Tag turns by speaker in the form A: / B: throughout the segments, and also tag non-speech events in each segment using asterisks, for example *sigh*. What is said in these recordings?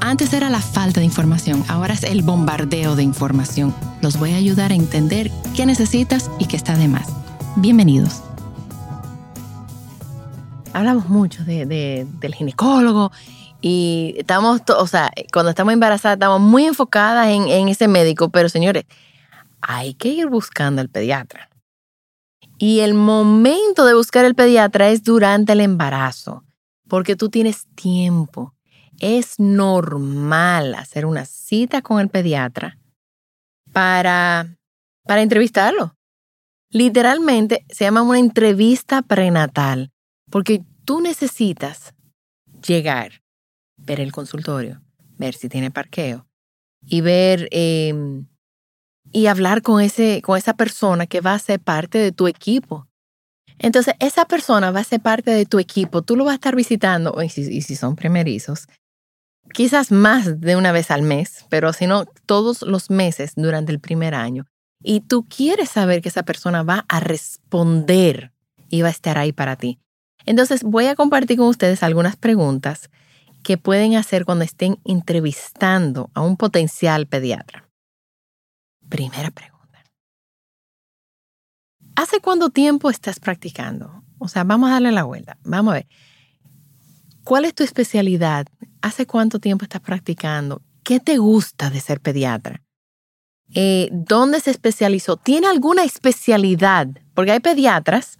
A: Antes era la falta de información, ahora es el bombardeo de información. Los voy a ayudar a entender qué necesitas y qué está de más. Bienvenidos. Hablamos mucho de, del ginecólogo y estamos, o sea, cuando estamos embarazadas estamos muy enfocadas en, en ese médico, pero señores, hay que ir buscando al pediatra. Y el momento de buscar el pediatra es durante el embarazo, porque tú tienes tiempo. Es normal hacer una cita con el pediatra para, para entrevistarlo. Literalmente se llama una entrevista prenatal, porque tú necesitas llegar, ver el consultorio, ver si tiene parqueo y ver em, y hablar con, ese, con esa persona que va a ser parte de tu equipo. Entonces, esa persona va a ser parte de tu equipo, tú lo vas a estar visitando, y si, y si son primerizos, quizás más de una vez al mes, pero si no, todos los meses durante el primer año. Y tú quieres saber que esa persona va a responder y va a estar ahí para ti. Entonces, voy a compartir con ustedes algunas preguntas que pueden hacer cuando estén entrevistando a un potencial pediatra. Primera pregunta. ¿Hace cuánto tiempo estás practicando? O sea, vamos a darle la vuelta. Vamos a ver. ¿Cuál es tu especialidad? ¿Hace cuánto tiempo estás practicando? ¿Qué te gusta de ser pediatra? Eh, ¿Dónde se especializó? ¿Tiene alguna especialidad? Porque hay pediatras,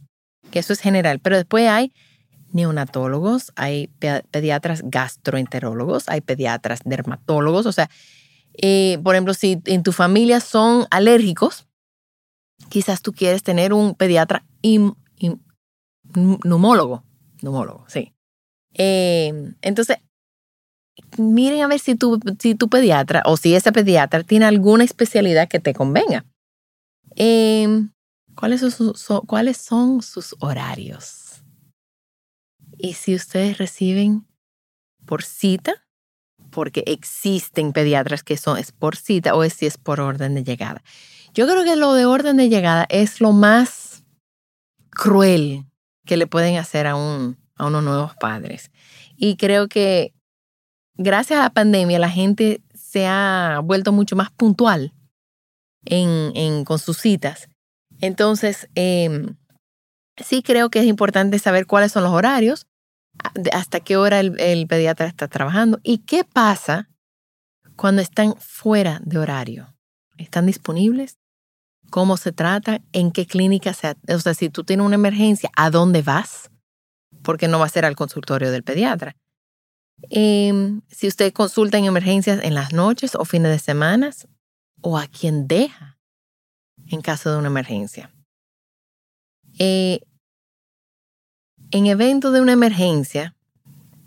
A: que eso es general, pero después hay neonatólogos, hay pediatras gastroenterólogos, hay pediatras dermatólogos, o sea, eh, por ejemplo, si en tu familia son alérgicos, quizás tú quieres tener un pediatra. Neumólogo, sí. Eh, entonces, miren a ver si tu, si pediatra o si ese pediatra tiene alguna especialidad que te convenga. Eh, ¿cuáles, son, ¿Cuáles son sus horarios? Y si ustedes reciben por cita, porque existen pediatras que son es por cita o es si es por orden de llegada. Yo creo que lo de orden de llegada es lo más cruel que le pueden hacer a, un, a unos nuevos padres. Y creo que gracias a la pandemia la gente se ha vuelto mucho más puntual en, en con sus citas. Entonces, em, sí creo que es importante saber cuáles son los horarios hasta qué hora el, pediatra está trabajando y qué pasa cuando están fuera de horario. ¿Están disponibles? ¿Cómo se trata? ¿En qué clínica se... O sea, si tú tienes una emergencia, ¿a dónde vas? Porque no va a ser al consultorio del pediatra. Em, si usted consulta en emergencias en las noches o fines de semana, o a quién deja en caso de una emergencia. Eh, en evento de una emergencia,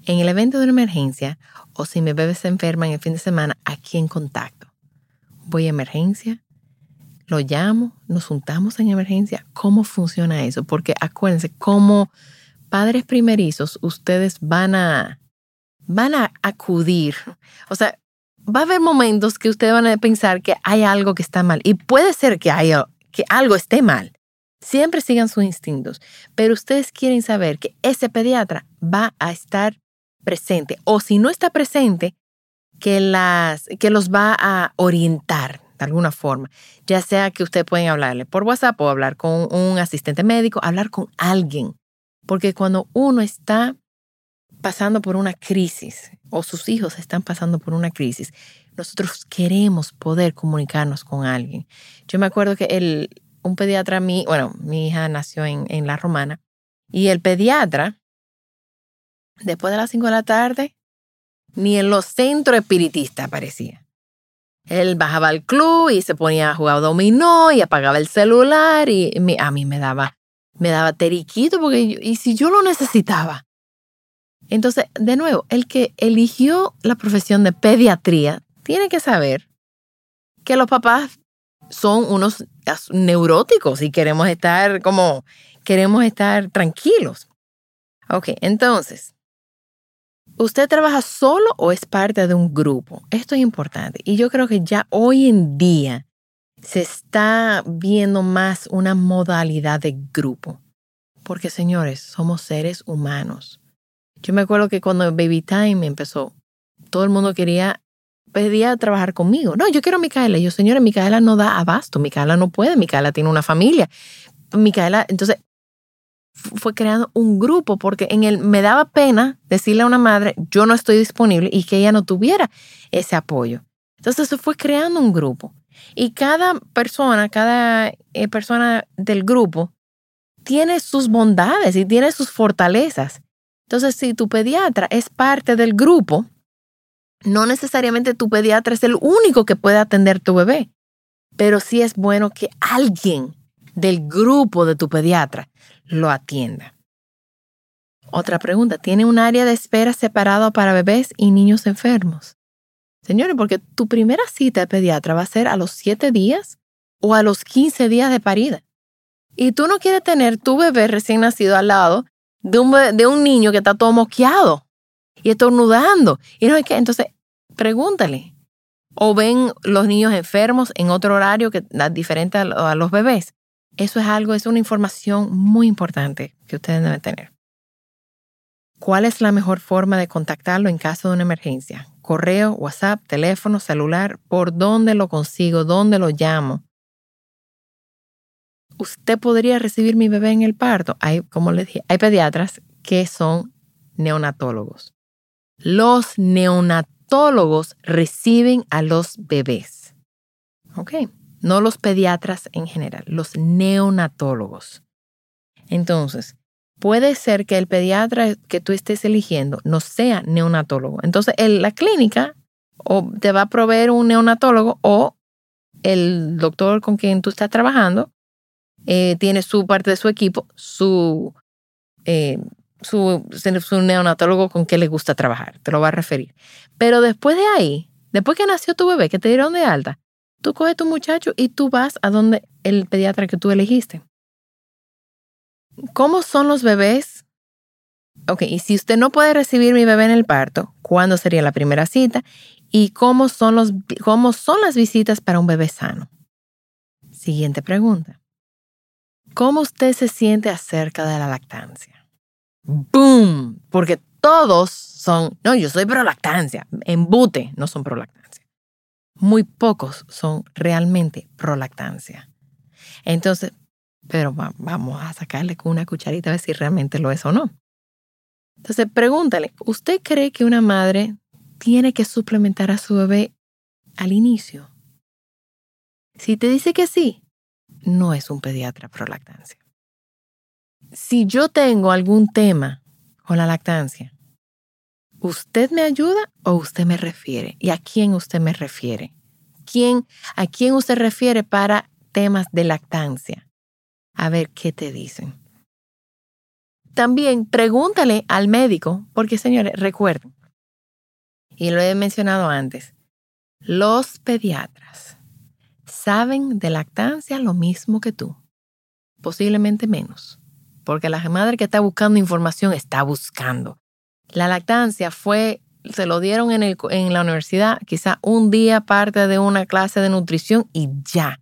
A: en el evento de una emergencia, o si mi bebé se enferma en el fin de semana, ¿a quién contacto? Voy a emergencia, lo llamo, nos juntamos en emergencia. ¿Cómo funciona eso? Porque acuérdense, como padres primerizos, ustedes van a, van a acudir. O sea, va a haber momentos que ustedes van a pensar que hay algo que está mal. Y puede ser que, haya, que algo esté mal. Siempre sigan sus instintos, pero ustedes quieren saber que ese pediatra va a estar presente o si no está presente, que, las, que los va a orientar de alguna forma, ya sea que ustedes pueden hablarle por WhatsApp o hablar con un asistente médico, hablar con alguien, porque cuando uno está pasando por una crisis o sus hijos están pasando por una crisis, nosotros queremos poder comunicarnos con alguien. Yo me acuerdo que el, un pediatra, mi, bueno, mi hija nació en, en La Romana, y el pediatra, después de las 5 de la tarde, ni en los centros espiritistas aparecía. Él bajaba al club y se ponía a jugar dominó y apagaba el celular y a mí me daba, me daba teriquito porque y si yo lo necesitaba. Entonces, de nuevo, el que eligió la profesión de pediatría tiene que saber que los papás son unos neuróticos y queremos estar como, queremos estar tranquilos. Ok, entonces, ¿usted trabaja solo o es parte de un grupo? Esto es importante. Y yo creo que ya hoy en día se está viendo más una modalidad de grupo. Porque, señores, somos seres humanos. Yo me acuerdo que cuando Baby Time empezó, todo el mundo quería pedía trabajar conmigo. No, yo quiero a Micaela. yo, señora, Micaela no da abasto. Micaela no puede. Micaela tiene una familia. Micaela, entonces fue creando un grupo porque en él me daba pena decirle a una madre, yo no estoy disponible y que ella no tuviera ese apoyo. Entonces se fue creando un grupo. Y cada persona, cada eh, persona del grupo tiene sus bondades y tiene sus fortalezas. Entonces, si tu pediatra es parte del grupo, no necesariamente tu pediatra es el único que puede atender tu bebé, pero sí es bueno que alguien del grupo de tu pediatra lo atienda. Otra pregunta, ¿tiene un área de espera separado para bebés y niños enfermos? Señores, porque tu primera cita de pediatra va a ser a los 7 días o a los 15 días de parida. Y tú no quieres tener tu bebé recién nacido al lado de un, de un niño que está todo mosqueado y estornudando. Y no hay que, entonces, pregúntale. O ven los niños enfermos en otro horario que diferente a los bebés. Eso es algo, es una información muy importante que ustedes deben tener. ¿Cuál es la mejor forma de contactarlo en caso de una emergencia? Correo, WhatsApp, teléfono, celular, ¿por dónde lo consigo? ¿Dónde lo llamo? Usted podría recibir mi bebé en el parto. Hay, como les dije, hay pediatras que son neonatólogos. Los neonatólogos reciben a los bebés. ¿Ok? No los pediatras en general, los neonatólogos. Entonces, puede ser que el pediatra que tú estés eligiendo no sea neonatólogo. Entonces, la clínica o te va a proveer un neonatólogo o el doctor con quien tú estás trabajando eh, tiene su parte de su equipo, su eh, su, neonatólogo con que le gusta trabajar, te lo va a referir. Pero después de ahí, después que nació tu bebé, que te dieron de alta, tú coges tu muchacho y tú vas a donde el pediatra que tú elegiste. ¿Cómo son los bebés? Ok, y si usted no puede recibir mi bebé en el parto, ¿cuándo sería la primera cita? ¿Y cómo son, los, cómo son las visitas para un bebé sano? Siguiente pregunta. ¿Cómo usted se siente acerca de la lactancia? ¡Boom! Porque todos son, no, yo soy prolactancia, embute, no son prolactancia. Muy pocos son realmente prolactancia. Entonces, pero vamos a sacarle con una cucharita a ver si realmente lo es o no. Entonces, pregúntale, ¿usted cree que una madre tiene que suplementar a su bebé al inicio? Si te dice que sí, no es un pediatra prolactancia si yo tengo algún tema con la lactancia, ¿usted me ayuda o usted me refiere? ¿Y a quién usted me refiere? ¿Quién, ¿A quién usted refiere para temas de lactancia? A ver qué te dicen. También pregúntale al médico, porque señores, recuerden, y lo he mencionado antes, los pediatras saben de lactancia lo mismo que tú, posiblemente menos porque la madre que está buscando información está buscando. La lactancia fue, se lo dieron en, la universidad, quizá un día parte de una clase de nutrición y ya.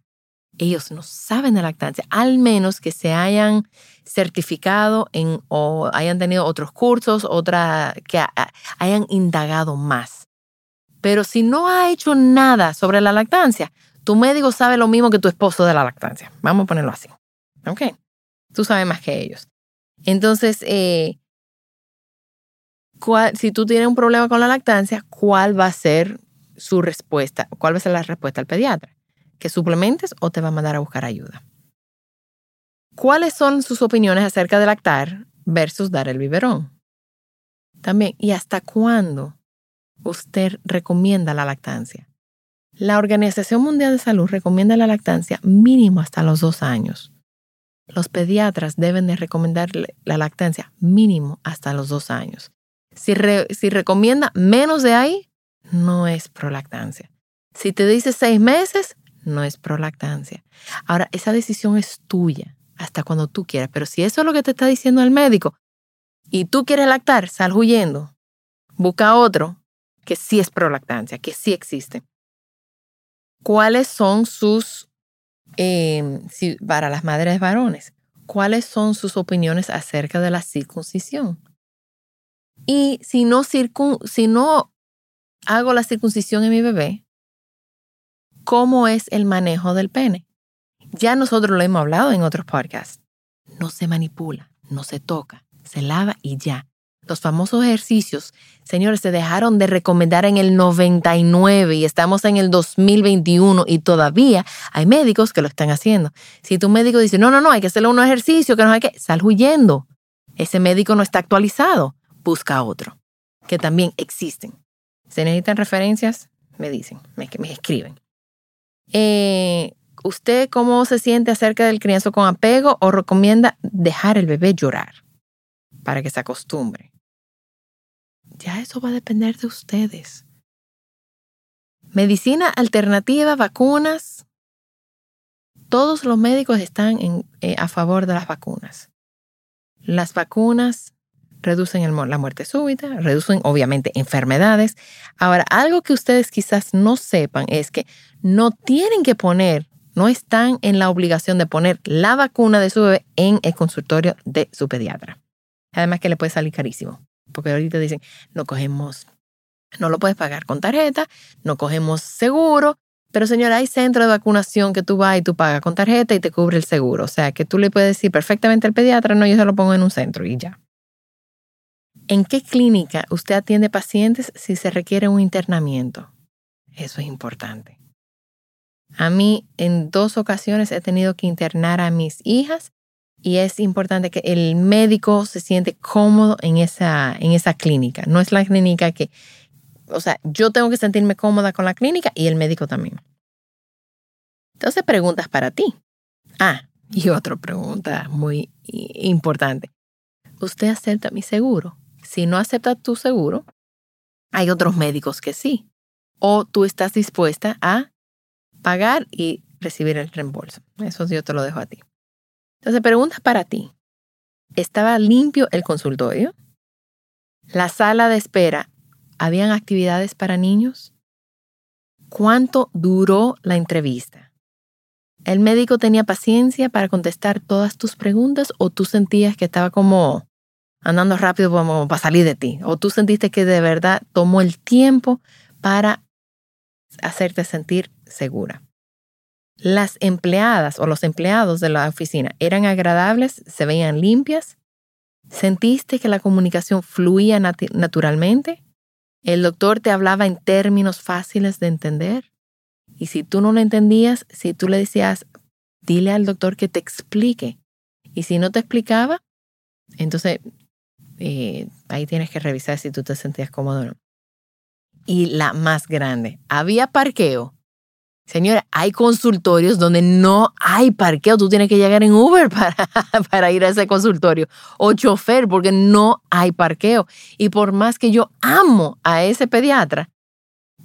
A: Ellos no saben de lactancia, al menos que se hayan certificado en, o hayan tenido otros cursos, otra, que hayan indagado más. Pero si no ha hecho nada sobre la lactancia, tu médico sabe lo mismo que tu esposo de la lactancia. Vamos a ponerlo así. ¿Ok? Tú sabes más que ellos. Entonces, eh, si tú tienes un problema con la lactancia, ¿cuál va a ser su respuesta? ¿Cuál va a ser la respuesta al pediatra? ¿Que suplementes o te va a mandar a buscar ayuda? ¿Cuáles son sus opiniones acerca de lactar versus dar el biberón? También, ¿y hasta cuándo usted recomienda la lactancia? La Organización Mundial de Salud recomienda la lactancia mínimo hasta los dos años. Los pediatras deben de recomendar la lactancia mínimo hasta los dos años. Si, si recomienda menos de ahí, no es prolactancia. Si te dice seis meses, no es prolactancia. Ahora, esa decisión es tuya hasta cuando tú quieras, pero si eso es lo que te está diciendo el médico y tú quieres lactar, sal huyendo. Busca otro que sí es prolactancia, que sí existe. ¿Cuáles son sus, eh, para las madres varones, cuáles son sus opiniones acerca de la circuncisión? Y si no, si no hago la circuncisión en mi bebé, ¿cómo es el manejo del pene? Ya nosotros lo hemos hablado en otros podcasts. No se manipula, no se toca, se lava y ya. Los famosos ejercicios, señores, se dejaron de recomendar en el 99 y estamos en el 2021 y todavía hay médicos que lo están haciendo. Si tu médico dice, no, no, no, hay que hacerle un ejercicio, que no hay que, sal huyendo. Ese médico no está actualizado, busca otro, que también existen. Si necesitan referencias, me dicen, me, me escriben. Eh, ¿Usted cómo se siente acerca del crianzo con apego o recomienda dejar el bebé llorar para que se acostumbre? Ya eso va a depender de ustedes. Medicina alternativa, vacunas. Todos los médicos están eh, a favor de las vacunas. Las vacunas reducen la muerte súbita, reducen obviamente enfermedades. Ahora, algo que ustedes quizás no sepan es que no tienen que poner, no están en la obligación de poner la vacuna de su bebé en el consultorio de su pediatra. Además que le puede salir carísimo, porque ahorita dicen, no cogemos, no lo puedes pagar con tarjeta, no cogemos seguro, pero señora, hay centro de vacunación que tú vas y tú pagas con tarjeta y te cubre el seguro. O sea, que tú le puedes decir perfectamente al pediatra, no, yo se lo pongo en un centro y ya. ¿En qué clínica usted atiende pacientes si se requiere un internamiento? Eso es importante. A mí en dos ocasiones he tenido que internar a mis hijas y es importante que el médico se siente cómodo en esa, en esa clínica. No es la clínica que, o sea, yo tengo que sentirme cómoda con la clínica y el médico también. Entonces, preguntas para ti. Ah, y otra pregunta muy importante. ¿Usted acepta mi seguro? Si no aceptas tu seguro, hay otros médicos que sí. O tú estás dispuesta a pagar y recibir el reembolso. Eso yo te lo dejo a ti. Entonces, preguntas para ti. ¿Estaba limpio el consultorio? ¿La sala de espera? ¿Habían actividades para niños? ¿Cuánto duró la entrevista? ¿El médico tenía paciencia para contestar todas tus preguntas o tú sentías que estaba como andando rápido para salir de ti. O tú sentiste que de verdad tomó el tiempo para hacerte sentir segura. Las empleadas o los empleados de la oficina eran agradables, se veían limpias. ¿Sentiste que la comunicación fluía naturalmente? ¿El doctor te hablaba en términos fáciles de entender? Y si tú no lo entendías, si tú le decías, dile al doctor que te explique. Y si no te explicaba, entonces eh, ahí tienes que revisar si tú te sentías cómodo o no. Y la más grande, había parqueo. Señora, hay consultorios donde no hay parqueo. Tú tienes que llegar en Uber *laughs* para, para ir a ese consultorio. O chofer, porque no hay parqueo. Y por más que yo amo a ese pediatra,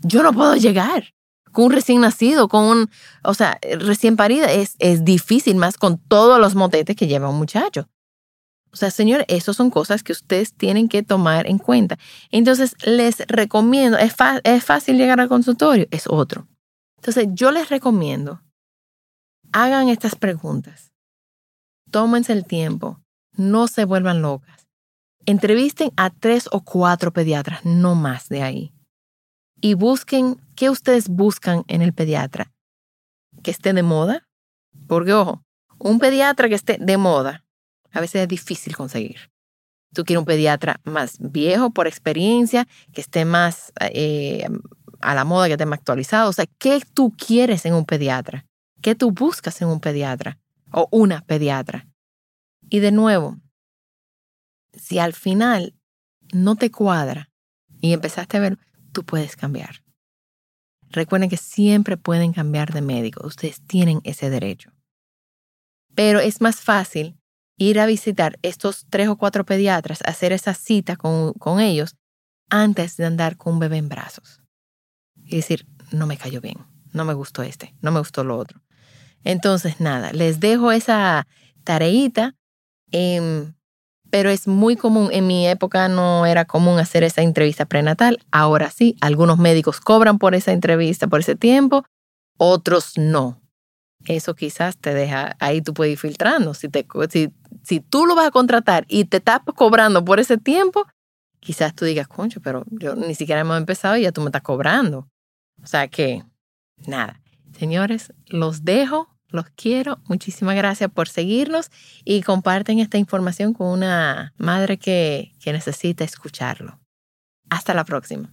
A: yo no puedo llegar con un recién nacido, con un, o sea, recién parida. Es, es difícil más con todos los motetes que lleva un muchacho. O sea, señor, esas son cosas que ustedes tienen que tomar en cuenta. Entonces, les recomiendo, ¿es, ¿es fácil llegar al consultorio? Es otro. Entonces, yo les recomiendo, hagan estas preguntas. Tómense el tiempo. No se vuelvan locas. Entrevisten a tres o cuatro pediatras, no más de ahí. Y busquen qué ustedes buscan en el pediatra. Que esté de moda. Porque, ojo, un pediatra que esté de moda a veces es difícil conseguir. Tú quieres un pediatra más viejo por experiencia, que esté más, eh, a la moda, que esté más actualizado. O sea, ¿qué tú quieres en un pediatra? ¿Qué tú buscas en un pediatra o una pediatra? Y de nuevo, si al final no te cuadra y empezaste a ver, tú puedes cambiar. Recuerden que siempre pueden cambiar de médico. Ustedes tienen ese derecho. Pero es más fácil ir a visitar estos tres o cuatro pediatras, hacer esa cita con, con ellos antes de andar con un bebé en brazos. Y decir, no me cayó bien, no me gustó este, no me gustó lo otro. Entonces, nada, les dejo esa tareita, em, pero es muy común, en mi época no era común hacer esa entrevista prenatal, ahora sí, algunos médicos cobran por esa entrevista, por ese tiempo, otros no. Eso quizás te deja, ahí tú puedes ir filtrando. Si, te, si si tú lo vas a contratar y te estás cobrando por ese tiempo, quizás tú digas, concho, pero yo ni siquiera hemos empezado y ya tú me estás cobrando. O sea que, nada. Señores, los dejo, los quiero. Muchísimas gracias por seguirnos y comparten esta información con una madre que, que necesita escucharlo. Hasta la próxima.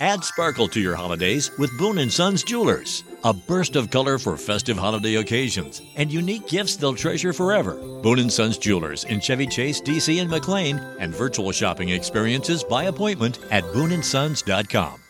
B: Add sparkle to your holidays with Boone & Sons Jewelers. A burst of color for festive holiday occasions and unique gifts they'll treasure forever. Boone & Sons Jewelers in Chevy Chase, DC, and McLean, and virtual shopping experiences by appointment at booneandsons.com.